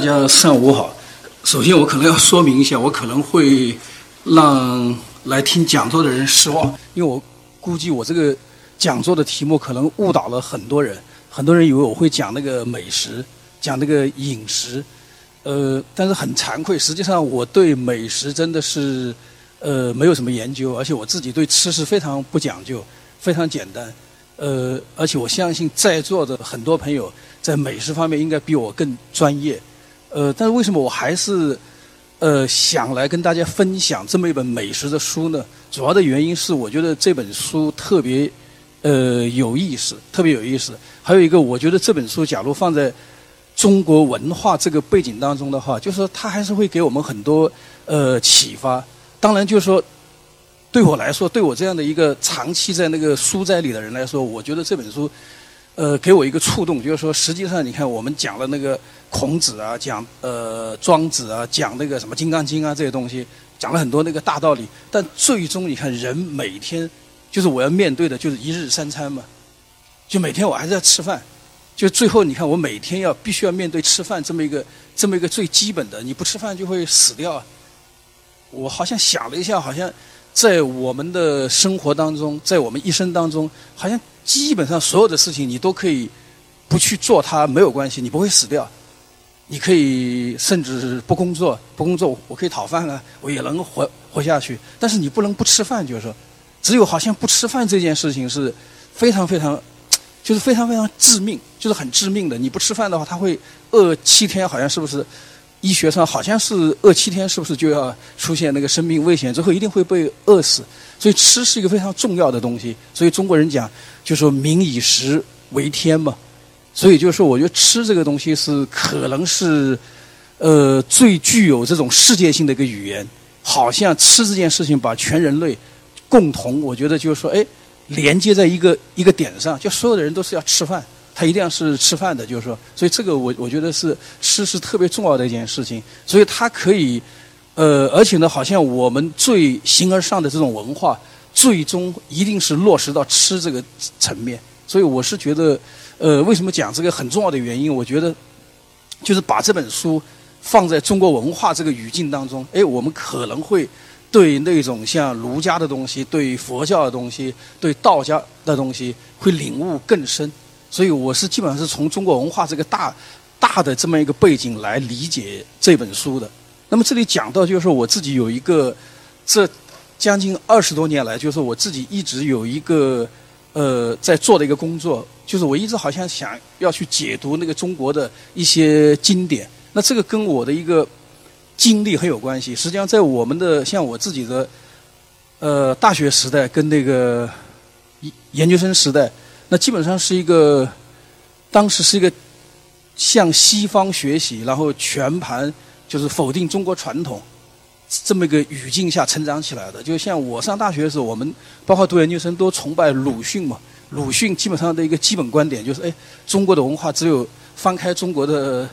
大家上午好。首先，我可能要说明一下，我可能会让来听讲座的人失望，因为我估计我这个讲座的题目可能误导了很多人。很多人以为我会讲那个美食，讲那个饮食，呃，但是很惭愧，实际上我对美食真的是呃没有什么研究，而且我自己对吃是非常不讲究，非常简单。呃，而且我相信在座的很多朋友在美食方面应该比我更专业。呃，但是为什么我还是呃想来跟大家分享这么一本美食的书呢？主要的原因是我觉得这本书特别呃有意思，特别有意思。还有一个，我觉得这本书假如放在中国文化这个背景当中的话，就是说它还是会给我们很多呃启发。当然，就是说。对我来说，对我这样的一个长期在那个书斋里的人来说，我觉得这本书，呃，给我一个触动，就是说，实际上你看，我们讲了那个孔子啊，讲呃庄子啊，讲那个什么《金刚经》啊这些东西，讲了很多那个大道理，但最终你看，人每天就是我要面对的就是一日三餐嘛，就每天我还是要吃饭，就最后你看，我每天要必须要面对吃饭这么一个这么一个最基本的，你不吃饭就会死掉。我好像想了一下，好像。在我们的生活当中，在我们一生当中，好像基本上所有的事情你都可以不去做，它没有关系，你不会死掉。你可以甚至不工作，不工作我可以讨饭了，我也能活活下去。但是你不能不吃饭，就是说，只有好像不吃饭这件事情是非常非常，就是非常非常致命，就是很致命的。你不吃饭的话，他会饿七天，好像是不是？医学上好像是饿七天，是不是就要出现那个生命危险？最后一定会被饿死。所以吃是一个非常重要的东西。所以中国人讲，就说“民以食为天”嘛。所以就是说，我觉得吃这个东西是可能是，呃，最具有这种世界性的一个语言。好像吃这件事情把全人类共同，我觉得就是说，哎，连接在一个一个点上，就所有的人都是要吃饭。他一定要是吃饭的，就是说，所以这个我我觉得是吃是特别重要的一件事情。所以它可以，呃，而且呢，好像我们最形而上的这种文化，最终一定是落实到吃这个层面。所以我是觉得，呃，为什么讲这个很重要的原因？我觉得就是把这本书放在中国文化这个语境当中，哎，我们可能会对那种像儒家的东西、对佛教的东西、对道家的东西，会领悟更深。所以我是基本上是从中国文化这个大大的这么一个背景来理解这本书的。那么这里讲到就是我自己有一个这将近二十多年来，就是我自己一直有一个呃在做的一个工作，就是我一直好像想要去解读那个中国的一些经典。那这个跟我的一个经历很有关系。实际上在我们的像我自己的呃大学时代跟那个研究生时代。那基本上是一个，当时是一个向西方学习，然后全盘就是否定中国传统这么一个语境下成长起来的。就像我上大学的时候，我们包括读研究生都崇拜鲁迅嘛。鲁迅基本上的一个基本观点就是：哎，中国的文化只有翻开中国的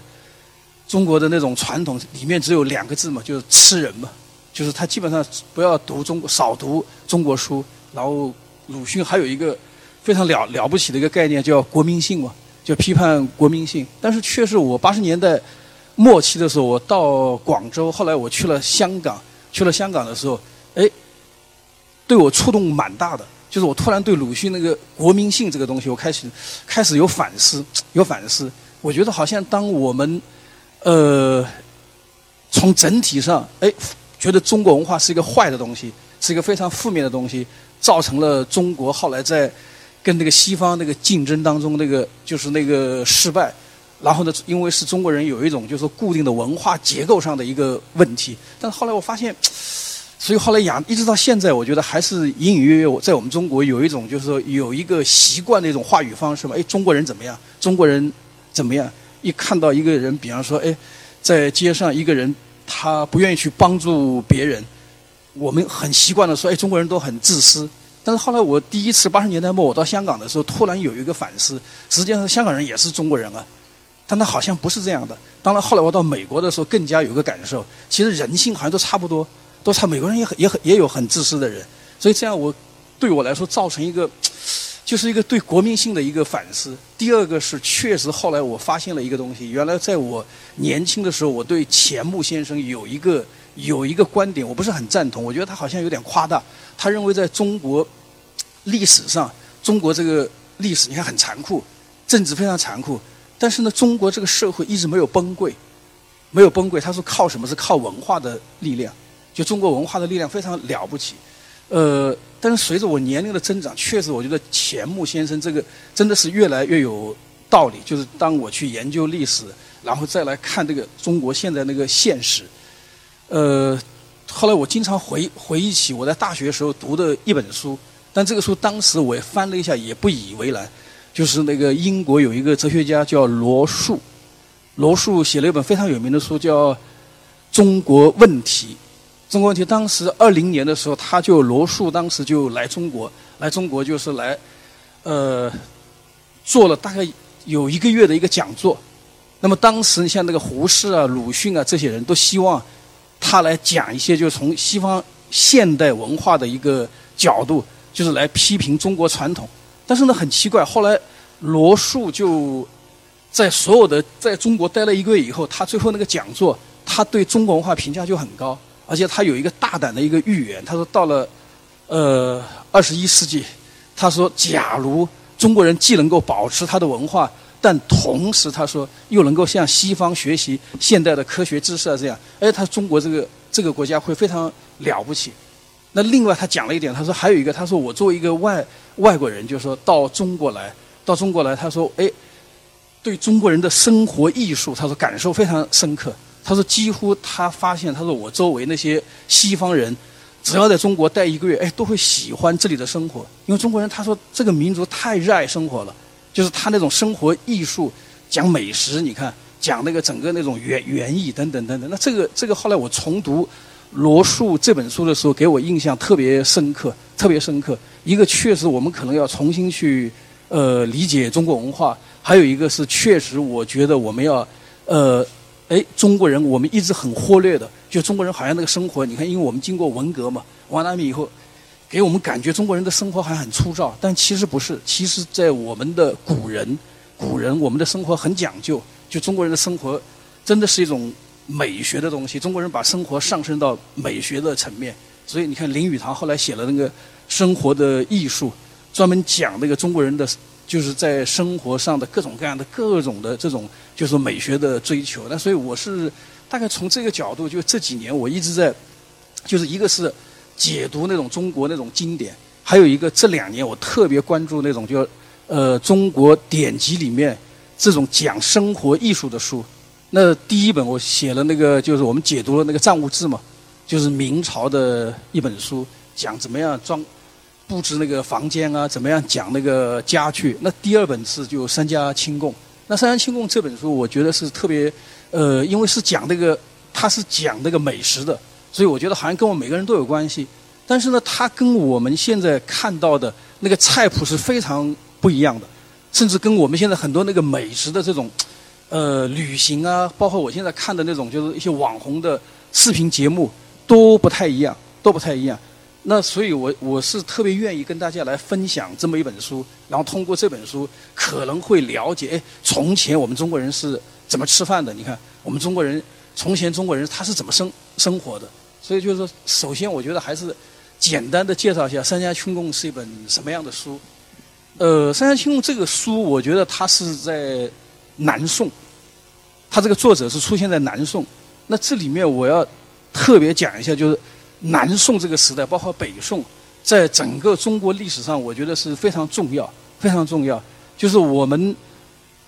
中国的那种传统，里面只有两个字嘛，就是吃人嘛。就是他基本上不要读中国，少读中国书。然后鲁迅还有一个。非常了了不起的一个概念叫国民性嘛，就批判国民性。但是确实，我八十年代末期的时候，我到广州，后来我去了香港，去了香港的时候，哎，对我触动蛮大的。就是我突然对鲁迅那个国民性这个东西，我开始开始有反思，有反思。我觉得好像当我们呃从整体上哎觉得中国文化是一个坏的东西，是一个非常负面的东西，造成了中国后来在跟那个西方那个竞争当中，那个就是那个失败，然后呢，因为是中国人有一种就是固定的文化结构上的一个问题，但是后来我发现，所以后来养一直到现在，我觉得还是隐隐约约我在我们中国有一种就是说有一个习惯的一种话语方式嘛，哎，中国人怎么样？中国人怎么样？一看到一个人，比方说，哎，在街上一个人他不愿意去帮助别人，我们很习惯的说，哎，中国人都很自私。但是后来我第一次八十年代末我到香港的时候，突然有一个反思，实际上香港人也是中国人啊，但他好像不是这样的。当然后来我到美国的时候，更加有个感受，其实人性好像都差不多，都差。美国人也很也很也有很自私的人，所以这样我对我来说造成一个就是一个对国民性的一个反思。第二个是确实后来我发现了一个东西，原来在我年轻的时候，我对钱穆先生有一个有一个观点，我不是很赞同，我觉得他好像有点夸大。他认为在中国历史上，中国这个历史你看很残酷，政治非常残酷，但是呢，中国这个社会一直没有崩溃，没有崩溃。他说靠什么？是靠文化的力量。就中国文化的力量非常了不起，呃，但是随着我年龄的增长，确实我觉得钱穆先生这个真的是越来越有道理。就是当我去研究历史，然后再来看这个中国现在那个现实，呃，后来我经常回回忆起我在大学时候读的一本书，但这个书当时我也翻了一下，也不以为然。就是那个英国有一个哲学家叫罗素，罗素写了一本非常有名的书叫《中国问题》。中国问题，当时二零年的时候，他就罗素当时就来中国，来中国就是来，呃，做了大概有一个月的一个讲座。那么当时像那个胡适啊、鲁迅啊这些人都希望他来讲一些，就是从西方现代文化的一个角度，就是来批评中国传统。但是呢，很奇怪，后来罗素就在所有的在中国待了一个月以后，他最后那个讲座，他对中国文化评价就很高。而且他有一个大胆的一个预言，他说到了，呃，二十一世纪，他说，假如中国人既能够保持他的文化，但同时他说又能够向西方学习现代的科学知识啊，这样，哎，他中国这个这个国家会非常了不起。那另外他讲了一点，他说还有一个，他说我作为一个外外国人，就是说到中国来，到中国来，他说，哎，对中国人的生活艺术，他说感受非常深刻。他说：“几乎他发现，他说我周围那些西方人，只要在中国待一个月，哎，都会喜欢这里的生活。因为中国人，他说这个民族太热爱生活了，就是他那种生活艺术，讲美食，你看，讲那个整个那种园园艺等等等等。那这个这个后来我重读罗素这本书的时候，给我印象特别深刻，特别深刻。一个确实我们可能要重新去呃理解中国文化，还有一个是确实我觉得我们要呃。”哎，中国人我们一直很忽略的，就中国人好像那个生活，你看，因为我们经过文革嘛，完了以后，给我们感觉中国人的生活还很粗糙，但其实不是。其实，在我们的古人，古人我们的生活很讲究，就中国人的生活真的是一种美学的东西。中国人把生活上升到美学的层面，所以你看林语堂后来写了那个《生活的艺术》，专门讲那个中国人的。就是在生活上的各种各样的各种的这种，就是美学的追求。那所以我是大概从这个角度，就这几年我一直在，就是一个是解读那种中国那种经典，还有一个这两年我特别关注那种就呃中国典籍里面这种讲生活艺术的书。那第一本我写了那个就是我们解读了那个《藏物志》嘛，就是明朝的一本书，讲怎么样装。布置那个房间啊，怎么样讲那个家具？那第二本是就《三家清供》。那《三家清供》这本书，我觉得是特别，呃，因为是讲那个，它是讲那个美食的，所以我觉得好像跟我每个人都有关系。但是呢，它跟我们现在看到的那个菜谱是非常不一样的，甚至跟我们现在很多那个美食的这种，呃，旅行啊，包括我现在看的那种就是一些网红的视频节目都不太一样，都不太一样。那所以，我我是特别愿意跟大家来分享这么一本书，然后通过这本书可能会了解，哎，从前我们中国人是怎么吃饭的？你看，我们中国人从前中国人他是怎么生生活的？所以就是说，首先我觉得还是简单的介绍一下《三家清供》是一本什么样的书。呃，《三家清供》这个书，我觉得它是在南宋，它这个作者是出现在南宋。那这里面我要特别讲一下，就是。南宋这个时代，包括北宋，在整个中国历史上，我觉得是非常重要，非常重要。就是我们，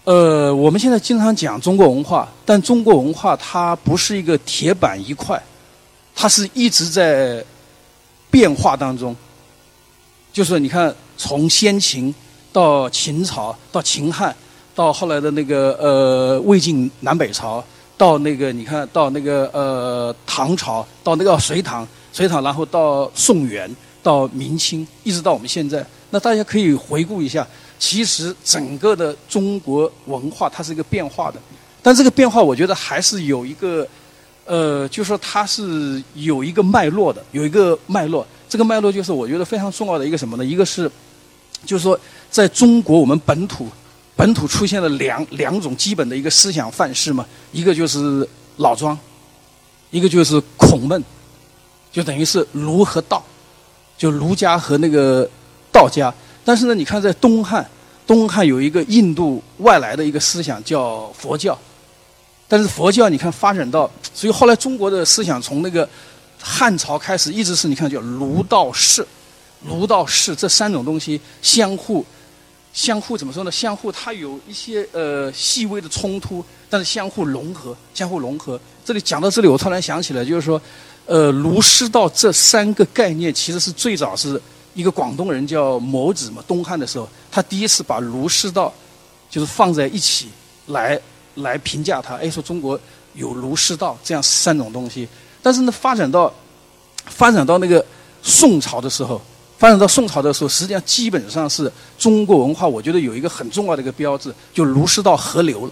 呃，我们现在经常讲中国文化，但中国文化它不是一个铁板一块，它是一直在变化当中。就是你看，从先秦到秦朝，到秦汉，到后来的那个呃魏晋南北朝，到那个你看到那个呃唐朝，到那个隋唐。隋唐，然后到宋元，到明清，一直到我们现在。那大家可以回顾一下，其实整个的中国文化它是一个变化的，但这个变化我觉得还是有一个，呃，就说它是有一个脉络的，有一个脉络。这个脉络就是我觉得非常重要的一个什么呢？一个是，就是说在中国我们本土本土出现了两两种基本的一个思想范式嘛，一个就是老庄，一个就是孔孟，就等于是儒和道，就儒家和那个道家。但是呢，你看在东汉，东汉有一个印度外来的一个思想叫佛教，但是佛教你看发展到，所以后来中国的思想从那个汉朝开始一直是你看叫儒道释，儒道释这三种东西相互相互怎么说呢？相互它有一些呃细微的冲突，但是相互融合，相互融合。这里讲到这里，我突然想起来，就是说，呃，儒释道这三个概念其实是最早是一个广东人叫摩子嘛，东汉的时候，他第一次把儒释道就是放在一起来来评价它。哎，说中国有儒释道这样三种东西，但是呢，发展到发展到那个宋朝的时候，发展到宋朝的时候，实际上基本上是中国文化，我觉得有一个很重要的一个标志，就儒释道合流了，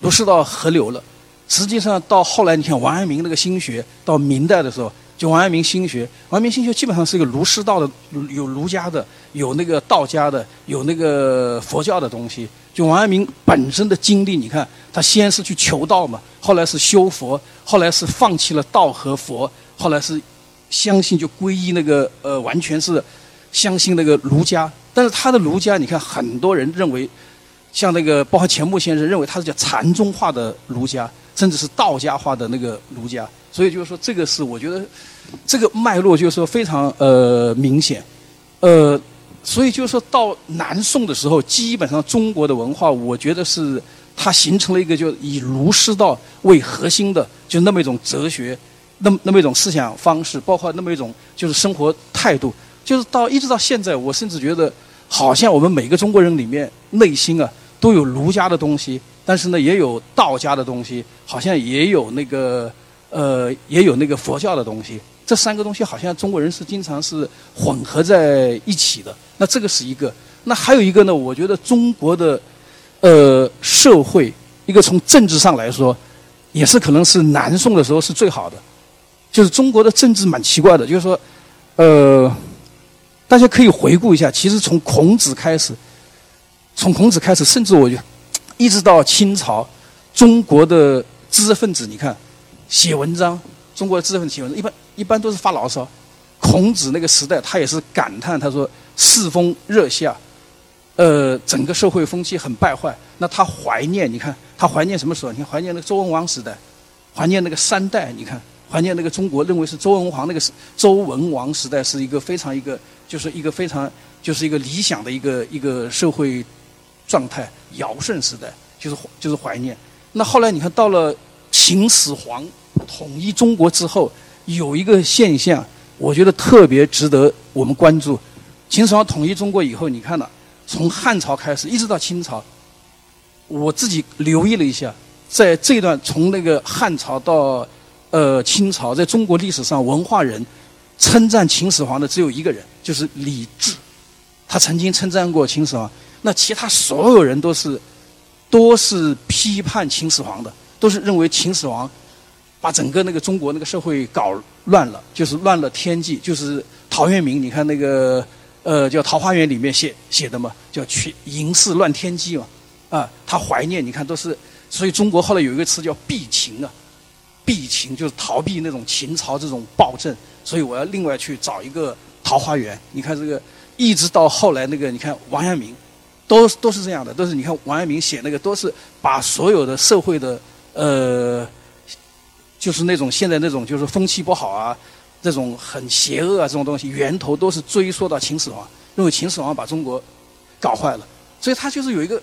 儒释道合流了。实际上到后来，你看王阳明那个心学，到明代的时候，就王阳明心学，王阳明心学基本上是一个儒释道的，有儒家的，有那个道家的，有那个佛教的东西。就王阳明本身的经历，你看他先是去求道嘛，后来是修佛，后来是放弃了道和佛，后来是相信就皈依那个呃，完全是相信那个儒家。但是他的儒家，你看很多人认为，像那个包括钱穆先生认为他是叫禅宗化的儒家。甚至是道家化的那个儒家，所以就是说，这个是我觉得这个脉络就是说非常呃明显，呃，所以就是说到南宋的时候，基本上中国的文化，我觉得是它形成了一个就以儒释道为核心的，就那么一种哲学，那么那么一种思想方式，包括那么一种就是生活态度，就是到一直到现在，我甚至觉得好像我们每个中国人里面内心啊都有儒家的东西。但是呢，也有道家的东西，好像也有那个，呃，也有那个佛教的东西。这三个东西好像中国人是经常是混合在一起的。那这个是一个。那还有一个呢？我觉得中国的，呃，社会一个从政治上来说，也是可能是南宋的时候是最好的。就是中国的政治蛮奇怪的，就是说，呃，大家可以回顾一下，其实从孔子开始，从孔子开始，甚至我就。一直到清朝，中国的知识分子，你看写文章，中国的知识分子写文章，一般一般都是发牢骚。孔子那个时代，他也是感叹，他说世风热下，呃，整个社会风气很败坏。那他怀念，你看他怀念什么时候？你看怀念那个周文王时代，怀念那个三代，你看怀念那个中国认为是周文王那个周文王时代是一个非常一个就是一个非常就是一个理想的一个一个社会。状态尧舜时代就是就是怀念。那后来你看到了秦始皇统一中国之后，有一个现象，我觉得特别值得我们关注。秦始皇统一中国以后，你看了从汉朝开始一直到清朝，我自己留意了一下，在这段从那个汉朝到呃清朝，在中国历史上文化人称赞秦始皇的只有一个人，就是李治，他曾经称赞过秦始皇。那其他所有人都是，都是批判秦始皇的，都是认为秦始皇把整个那个中国那个社会搞乱了，就是乱了天际。就是陶渊明，你看那个呃叫《桃花源》里面写写的嘛，叫“去淫事乱天机”嘛，啊，他怀念，你看都是，所以中国后来有一个词叫避秦啊，避秦就是逃避那种秦朝这种暴政，所以我要另外去找一个桃花源。你看这个，一直到后来那个，你看王阳明。都都是这样的，都是你看王阳明写那个，都是把所有的社会的呃，就是那种现在那种就是风气不好啊，这种很邪恶啊这种东西，源头都是追溯到秦始皇，认为秦始皇把中国搞坏了，所以他就是有一个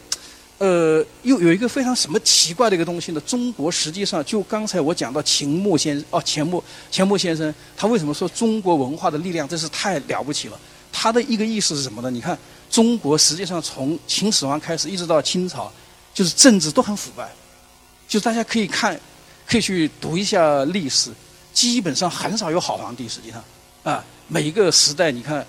呃，又有一个非常什么奇怪的一个东西呢？中国实际上就刚才我讲到秦穆先哦钱穆钱穆先生，他为什么说中国文化的力量真是太了不起了？他的一个意思是什么呢？你看。中国实际上从秦始皇开始一直到清朝，就是政治都很腐败，就大家可以看，可以去读一下历史，基本上很少有好皇帝。实际上，啊，每一个时代你看，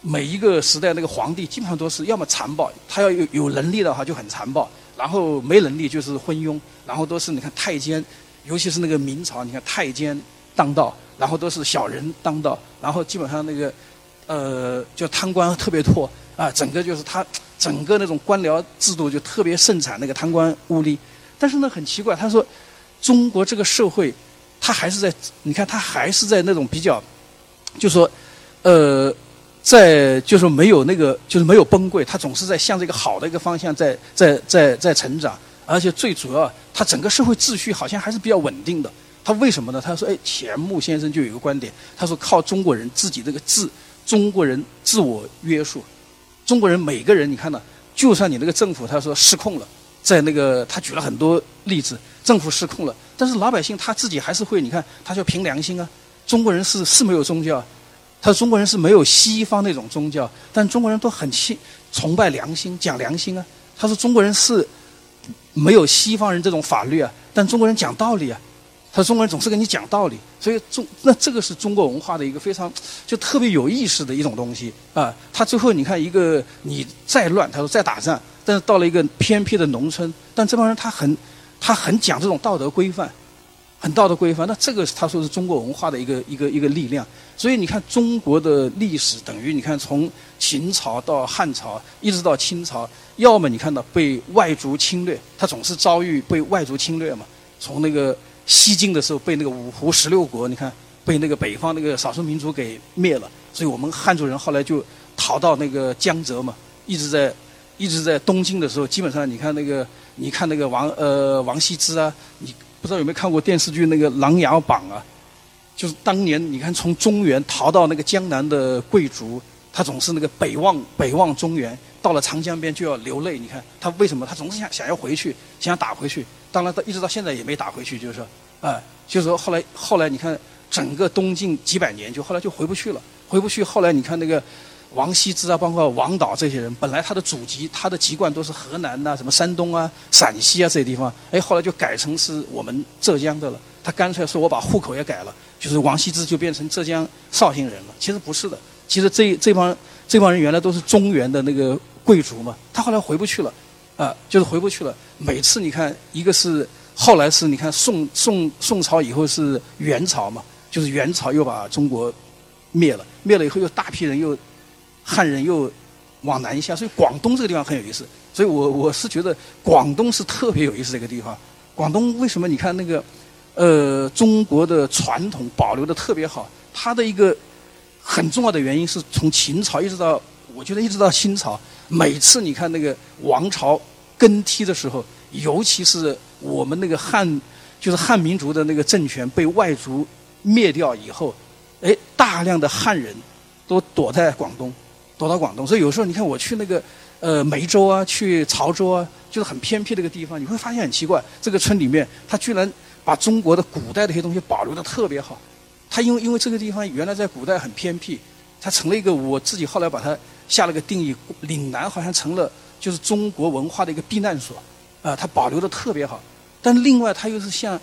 每一个时代那个皇帝基本上都是要么残暴，他要有有能力的话就很残暴，然后没能力就是昏庸，然后都是你看太监，尤其是那个明朝，你看太监当道，然后都是小人当道，然后基本上那个，呃，就贪官特别多。啊，整个就是他整个那种官僚制度就特别盛产那个贪官污吏。但是呢，很奇怪，他说中国这个社会，他还是在你看，他还是在那种比较，就说呃，在就是没有那个就是没有崩溃，他总是在向这个好的一个方向在在在在成长，而且最主要，他整个社会秩序好像还是比较稳定的。他为什么呢？他说：“哎，钱穆先生就有一个观点，他说靠中国人自己这个自中国人自我约束，中国人每个人你看呢，就算你那个政府他说失控了，在那个他举了很多例子，政府失控了，但是老百姓他自己还是会你看，他就凭良心啊。中国人是是没有宗教，他说中国人是没有西方那种宗教，但中国人都很信崇拜良心，讲良心啊。他说中国人是没有西方人这种法律啊，但中国人讲道理啊。”他说中国人总是跟你讲道理，所以中那这个是中国文化的一个非常就特别有意思的一种东西啊。他最后你看一个你再乱，他说再打仗，但是到了一个偏僻的农村，但这帮人他很他很讲这种道德规范，很道德规范。那这个他说是中国文化的一个一个一个力量。所以你看中国的历史等于你看从秦朝到汉朝一直到清朝，要么你看到被外族侵略，他总是遭遇被外族侵略嘛，从那个。西晋的时候被那个五胡十六国，你看被那个北方那个少数民族给灭了，所以我们汉族人后来就逃到那个江浙嘛，一直在一直在东晋的时候，基本上你看那个你看那个王呃王羲之啊，你不知道有没有看过电视剧那个《琅琊榜》啊？就是当年你看从中原逃到那个江南的贵族，他总是那个北望北望中原，到了长江边就要流泪。你看他为什么？他总是想想要回去，想要打回去。当然到一直到现在也没打回去，就是说，啊，就是说后来后来你看整个东晋几百年，就后来就回不去了，回不去。后来你看那个王羲之啊，包括王导这些人，本来他的祖籍他的籍贯都是河南呐、什么山东啊、陕西啊这些地方，哎，后来就改成是我们浙江的了。他干脆说我把户口也改了，就是王羲之就变成浙江绍兴人了。其实不是的，其实这这帮这帮人原来都是中原的那个贵族嘛，他后来回不去了。啊，就是回不去了。每次你看，一个是后来是你看宋宋宋朝以后是元朝嘛，就是元朝又把中国灭了，灭了以后又大批人又汉人又往南下，所以广东这个地方很有意思。所以我我是觉得广东是特别有意思的一个地方。广东为什么你看那个呃中国的传统保留的特别好？它的一个很重要的原因是从秦朝一直到我觉得一直到清朝。每次你看那个王朝更替的时候，尤其是我们那个汉，就是汉民族的那个政权被外族灭掉以后，哎，大量的汉人都躲在广东，躲到广东。所以有时候你看我去那个呃梅州啊，去潮州啊，就是很偏僻的一个地方，你会发现很奇怪，这个村里面他居然把中国的古代的一些东西保留的特别好。他因为因为这个地方原来在古代很偏僻，它成了一个我自己后来把它。下了个定义，岭南好像成了就是中国文化的一个避难所，啊，它保留的特别好。但另外，它又是像，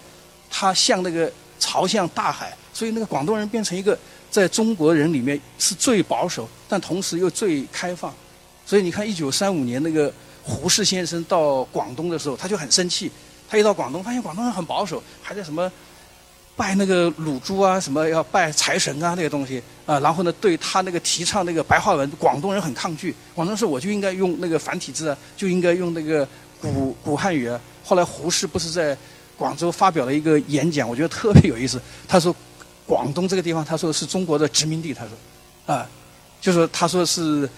它像那个朝向大海，所以那个广东人变成一个在中国人里面是最保守，但同时又最开放。所以你看，一九三五年那个胡适先生到广东的时候，他就很生气。他一到广东，发现广东人很保守，还在什么。拜那个乳猪啊，什么要拜财神啊，那些东西啊，然后呢，对他那个提倡那个白话文，广东人很抗拒。广东人说我就应该用那个繁体字啊，就应该用那个古古汉语啊。后来胡适不是在广州发表了一个演讲，我觉得特别有意思。他说广东这个地方，他说是中国的殖民地，他说啊，就是他说是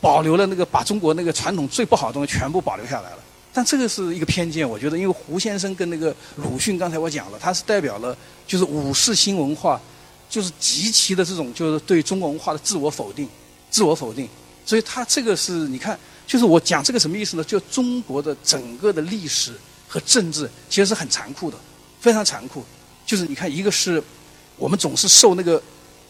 保留了那个把中国那个传统最不好的东西全部保留下来了。但这个是一个偏见，我觉得，因为胡先生跟那个鲁迅，刚才我讲了，他是代表了就是五四新文化，就是极其的这种就是对中国文化的自我否定，自我否定。所以他这个是你看，就是我讲这个什么意思呢？就中国的整个的历史和政治其实是很残酷的，非常残酷。就是你看，一个是我们总是受那个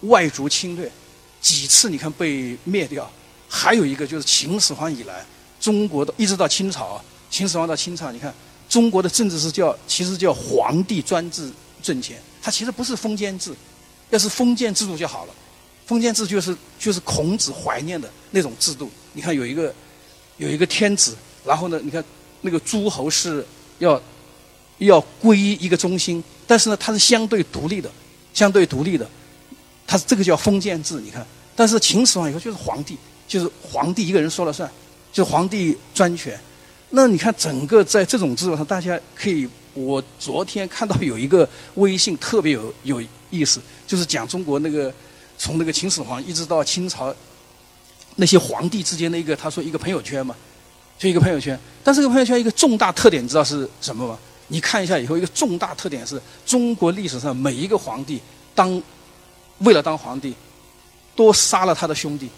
外族侵略，几次你看被灭掉，还有一个就是秦始皇以来，中国的一直到清朝。秦始皇到清朝，你看中国的政治是叫，其实叫皇帝专制政权，它其实不是封建制，要是封建制度就好了。封建制就是就是孔子怀念的那种制度。你看有一个有一个天子，然后呢，你看那个诸侯是要要归一个中心，但是呢，它是相对独立的，相对独立的，它这个叫封建制。你看，但是秦始皇以后就是皇帝，就是皇帝一个人说了算，就是皇帝专权。那你看整个在这种制度上，大家可以，我昨天看到有一个微信特别有有意思，就是讲中国那个从那个秦始皇一直到清朝那些皇帝之间的一个，他说一个朋友圈嘛，就一个朋友圈。但这个朋友圈一个重大特点，你知道是什么吗？你看一下以后，一个重大特点是中国历史上每一个皇帝当为了当皇帝，都杀了他的兄弟，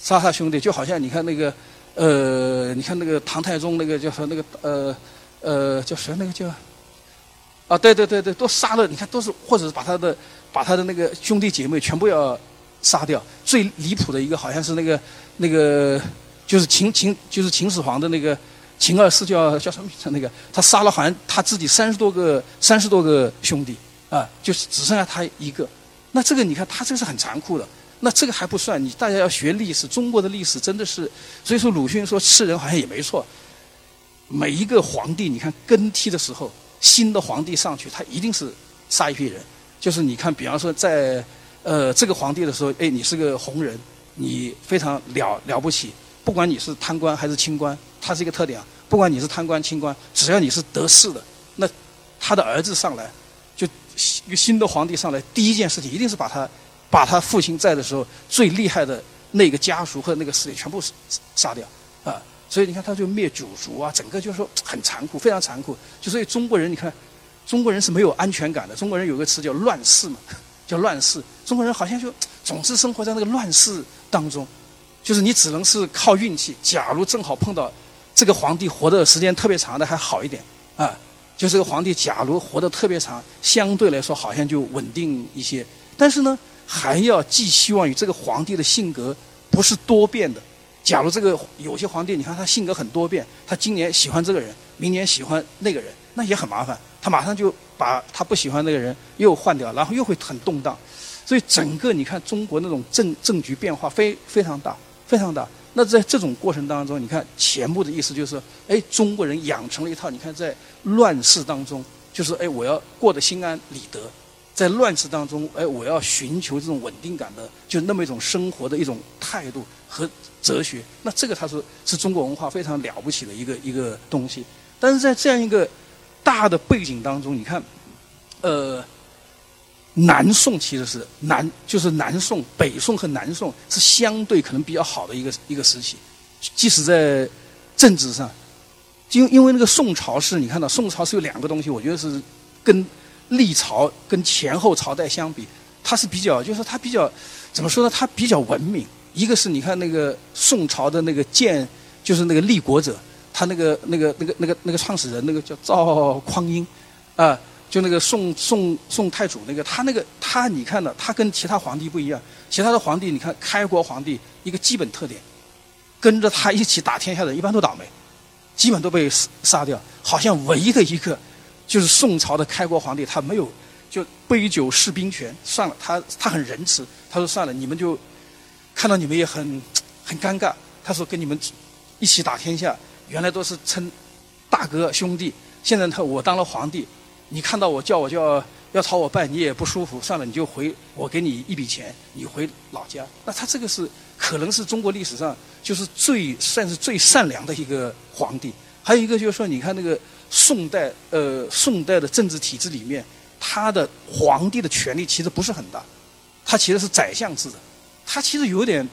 杀他兄弟，就好像你看那个。呃，你看那个唐太宗，那个叫什么？那个呃呃叫谁？那个叫啊，对对对对，都杀了。你看，都是或者是把他的把他的那个兄弟姐妹全部要杀掉。最离谱的一个好像是那个那个就是秦秦就是秦始皇的那个秦二世叫叫什么名字？那个他杀了好像他自己三十多个三十多个兄弟啊，就是只剩下他一个。那这个你看，他这个是很残酷的。那这个还不算，你大家要学历史，中国的历史真的是，所以说鲁迅说吃人好像也没错。每一个皇帝，你看更替的时候，新的皇帝上去，他一定是杀一批人。就是你看，比方说在呃这个皇帝的时候，哎，你是个红人，你非常了了不起，不管你是贪官还是清官，他是一个特点啊。不管你是贪官清官，只要你是得势的，那他的儿子上来，就一个新的皇帝上来，第一件事情一定是把他。把他父亲在的时候最厉害的那个家属和那个势力全部杀掉啊！所以你看，他就灭九族啊，整个就是说很残酷，非常残酷。就所以中国人，你看，中国人是没有安全感的。中国人有个词叫“乱世” 嘛，叫“乱世”。中国人好像就总是生活在那个乱世当中，就是你只能是靠运气。假如正好碰到这个皇帝活的时间特别长的，还好一点啊。就这个皇帝，假如活得特别长，相对来说好像就稳定一些。但是呢？还要寄希望于这个皇帝的性格不是多变的。假如这个有些皇帝，你看他性格很多变，他今年喜欢这个人，明年喜欢那个人，那也很麻烦。他马上就把他不喜欢那个人又换掉，然后又会很动荡。所以整个你看中国那种政政局变化非非常大，非常大。那在这种过程当中，你看钱穆的意思就是，哎，中国人养成了一套，你看在乱世当中，就是哎，我要过得心安理得。在乱世当中，哎，我要寻求这种稳定感的，就那么一种生活的一种态度和哲学。那这个他说是中国文化非常了不起的一个一个东西。但是在这样一个大的背景当中，你看，呃，南宋其实是南，就是南宋、北宋和南宋是相对可能比较好的一个一个时期，即使在政治上，因因为那个宋朝是你看到宋朝是有两个东西，我觉得是跟。历朝跟前后朝代相比，它是比较，就是它比较，怎么说呢？它比较文明。一个是你看那个宋朝的那个建，就是那个立国者，他那个那个那个那个那个创始人，那个叫赵匡胤，啊，就那个宋宋宋太祖那个，他那个他你看的，他跟其他皇帝不一样。其他的皇帝，你看开国皇帝一个基本特点，跟着他一起打天下的一般都倒霉，基本都被杀掉。好像唯一的一个。就是宋朝的开国皇帝，他没有就杯酒释兵权，算了，他他很仁慈，他说算了，你们就看到你们也很很尴尬，他说跟你们一起打天下，原来都是称大哥兄弟，现在他我当了皇帝，你看到我叫我叫要朝我拜，你也不舒服，算了，你就回我给你一笔钱，你回老家。那他这个是可能是中国历史上就是最算是最善良的一个皇帝。还有一个就是说，你看那个。宋代，呃，宋代的政治体制里面，他的皇帝的权力其实不是很大，他其实是宰相制的，他其实有点，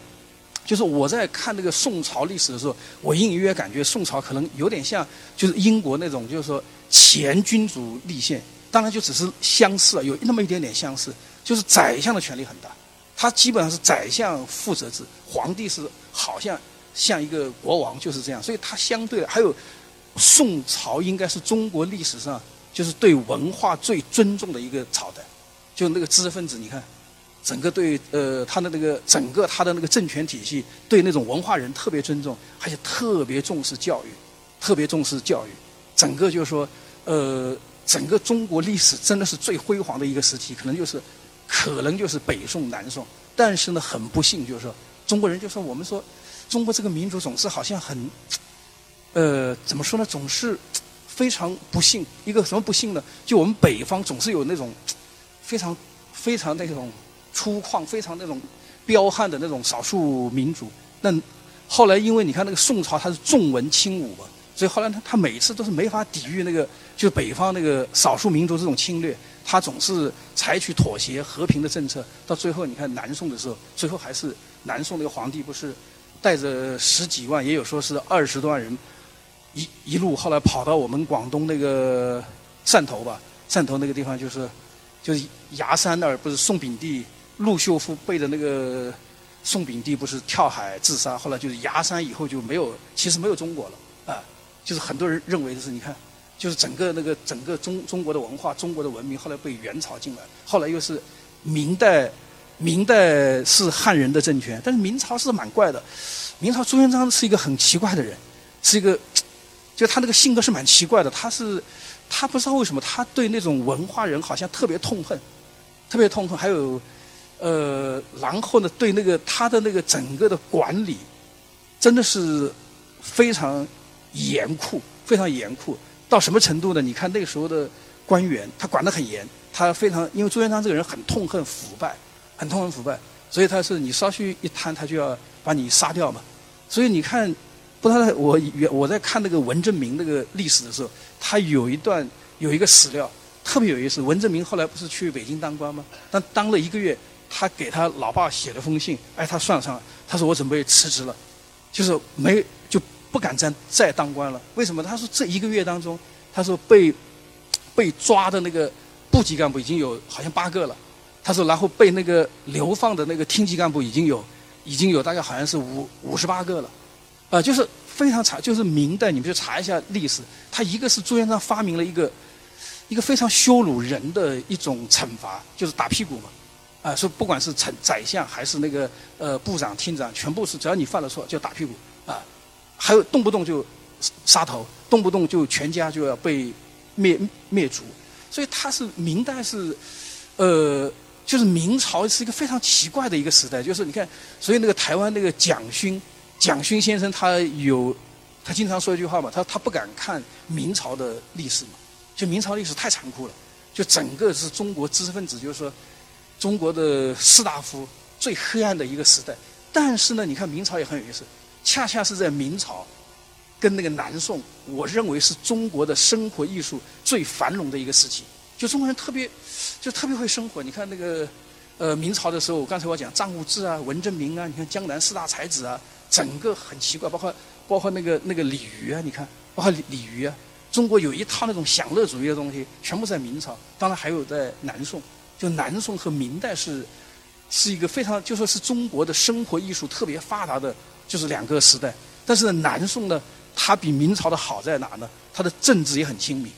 就是我在看那个宋朝历史的时候，我隐隐约约感觉宋朝可能有点像，就是英国那种，就是说前君主立宪，当然就只是相似了，有那么一点点相似，就是宰相的权力很大，他基本上是宰相负责制，皇帝是好像像一个国王就是这样，所以他相对的还有。宋朝应该是中国历史上就是对文化最尊重的一个朝代，就那个知识分子，你看，整个对呃他的那个整个他的那个政权体系对那种文化人特别尊重，而且特别重视教育，特别重视教育，整个就是说呃整个中国历史真的是最辉煌的一个时期，可能就是可能就是北宋南宋，但是呢很不幸就是说中国人就说我们说中国这个民族总是好像很。呃，怎么说呢？总是 非常不幸。一个什么不幸呢？就我们北方总是有那种 非常非常那种粗犷、非常那种彪悍的那种少数民族。那后来因为你看那个宋朝它是重文轻武嘛，所以后来他他每次都是没法抵御那个就是北方那个少数民族这种侵略，他总是采取妥协和平的政策。到最后你看南宋的时候，最后还是南宋那个皇帝不是带着十几万，也有说是二十多万人，一一路后来跑到我们广东那个汕头吧，汕头那个地方就是就是崖山那儿，不是宋秉帝陆秀夫背着那个。宋秉帝不是跳海自杀，后来就是崖山以后就没有，其实没有中国了啊，就是很多人认为的是，你看，就是整个那个整个中中国的文化、中国的文明，后来被元朝进来，后来又是明代，明代是汉人的政权，但是明朝是蛮怪的，明朝朱元璋是一个很奇怪的人，是一个，就他那个性格是蛮奇怪的，他是他不知道为什么他对那种文化人好像特别痛恨，特别痛恨，还有。呃，然后呢，对那个他的那个整个的管理，真的是非常严酷，非常严酷。到什么程度呢？你看那个时候的官员，他管得很严，他非常因为朱元璋这个人很痛恨腐败，很痛恨腐败，所以他是你稍许一贪，他就要把你杀掉嘛。所以你看，不知道我我在看那个文征明那个历史的时候，他有一段有一个史料特别有意思。文征明后来不是去北京当官吗？但当了一个月。他给他老爸写了封信，哎，他算上了，他说我准备辞职了，就是没就不敢再再当官了。为什么？他说这一个月当中，他说被被抓的那个部级干部已经有好像八个了，他说然后被那个流放的那个厅级干部已经有已经有大概好像是五五十八个了，啊，就是非常查，就是明代你们去查一下历史，他一个是朱元璋发明了一个一个非常羞辱人的一种惩罚，就是打屁股嘛。啊，说不管是丞宰相还是那个呃部长、厅长，全部是只要你犯了错就打屁股啊，还有动不动就杀头，动不动就全家就要被灭灭族，所以他是明代是呃，就是明朝是一个非常奇怪的一个时代，就是你看，所以那个台湾那个蒋勋蒋勋先生他有他经常说一句话嘛，他他不敢看明朝的历史嘛，就明朝历史太残酷了，就整个是中国知识分子就是说。中国的士大夫最黑暗的一个时代，但是呢，你看明朝也很有意思，恰恰是在明朝跟那个南宋，我认为是中国的生活艺术最繁荣的一个时期。就中国人特别，就特别会生活。你看那个，呃，明朝的时候，刚才我讲张无忌啊、文征明啊，你看江南四大才子啊，整个很奇怪，包括包括那个那个鲤鱼啊，你看，包括李李渔啊，中国有一套那种享乐主义的东西，全部在明朝，当然还有在南宋。就南宋和明代是，是一个非常就说是中国的生活艺术特别发达的，就是两个时代。但是呢，南宋呢，它比明朝的好在哪呢？它的政治也很亲民，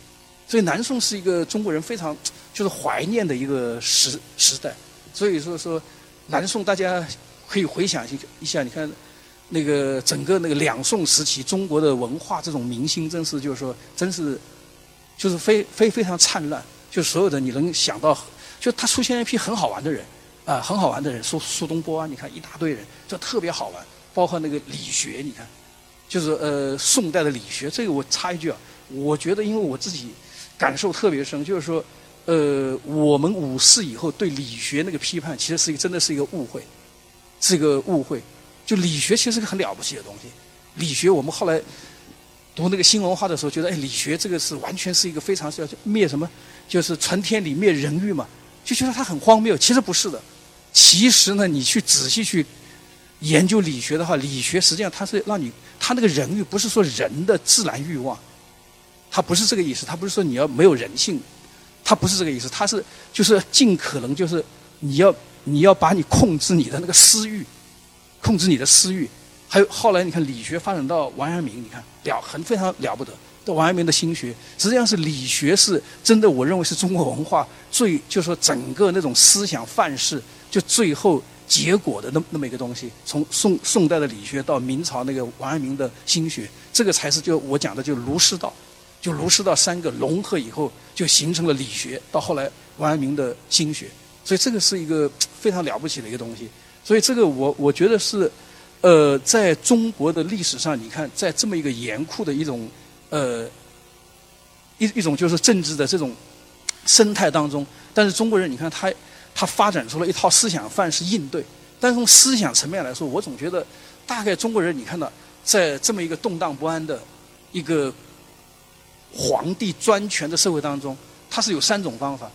所以南宋是一个中国人非常就是怀念的一个时时代。所以说说，南宋大家可以回想一下，你看那个整个那个两宋时期，中国的文化这种明星，真是就是说，真是就是非非非常灿烂，就所有的你能想到。就他出现一批很好玩的人，啊，很好玩的人，苏苏东坡啊，你看一大堆人，就特别好玩。包括那个理学，你看，就是呃宋代的理学。这个我插一句啊，我觉得因为我自己感受特别深，就是说，呃，我们五四以后对理学那个批判，其实是一个真的是一个误会，是一个误会。就理学其实是个很了不起的东西。理学我们后来读那个新文化的时候，觉得哎，理学这个是完全是一个非常是要灭什么，就是存天理灭人欲嘛。就觉得它很荒谬，其实不是的。其实呢，你去仔细去研究理学的话，理学实际上它是让你，它那个人欲不是说人的自然欲望，它不是这个意思。它不是说你要没有人性，它不是这个意思。它是就是尽可能就是你要你要把你控制你的那个私欲，控制你的私欲。还有后来你看理学发展到王阳明，你看了很非常了不得。这王阳明的心学，实际上是理学，是真的，我认为是中国文化最，就说整个那种思想范式，就最后结果的那那么一个东西。从宋宋代的理学到明朝那个王阳明的心学，这个才是就我讲的就儒释道，就儒释道三个融合以后，就形成了理学。到后来王阳明的心学，所以这个是一个非常了不起的一个东西。所以这个我我觉得是，呃，在中国的历史上，你看在这么一个严酷的一种。呃，一一种就是政治的这种生态当中，但是中国人，你看他他发展出了一套思想范式应对，但从思想层面来说，我总觉得，大概中国人你看到，在这么一个动荡不安的一个皇帝专权的社会当中，他是有三种方法。